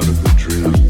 out of the dream.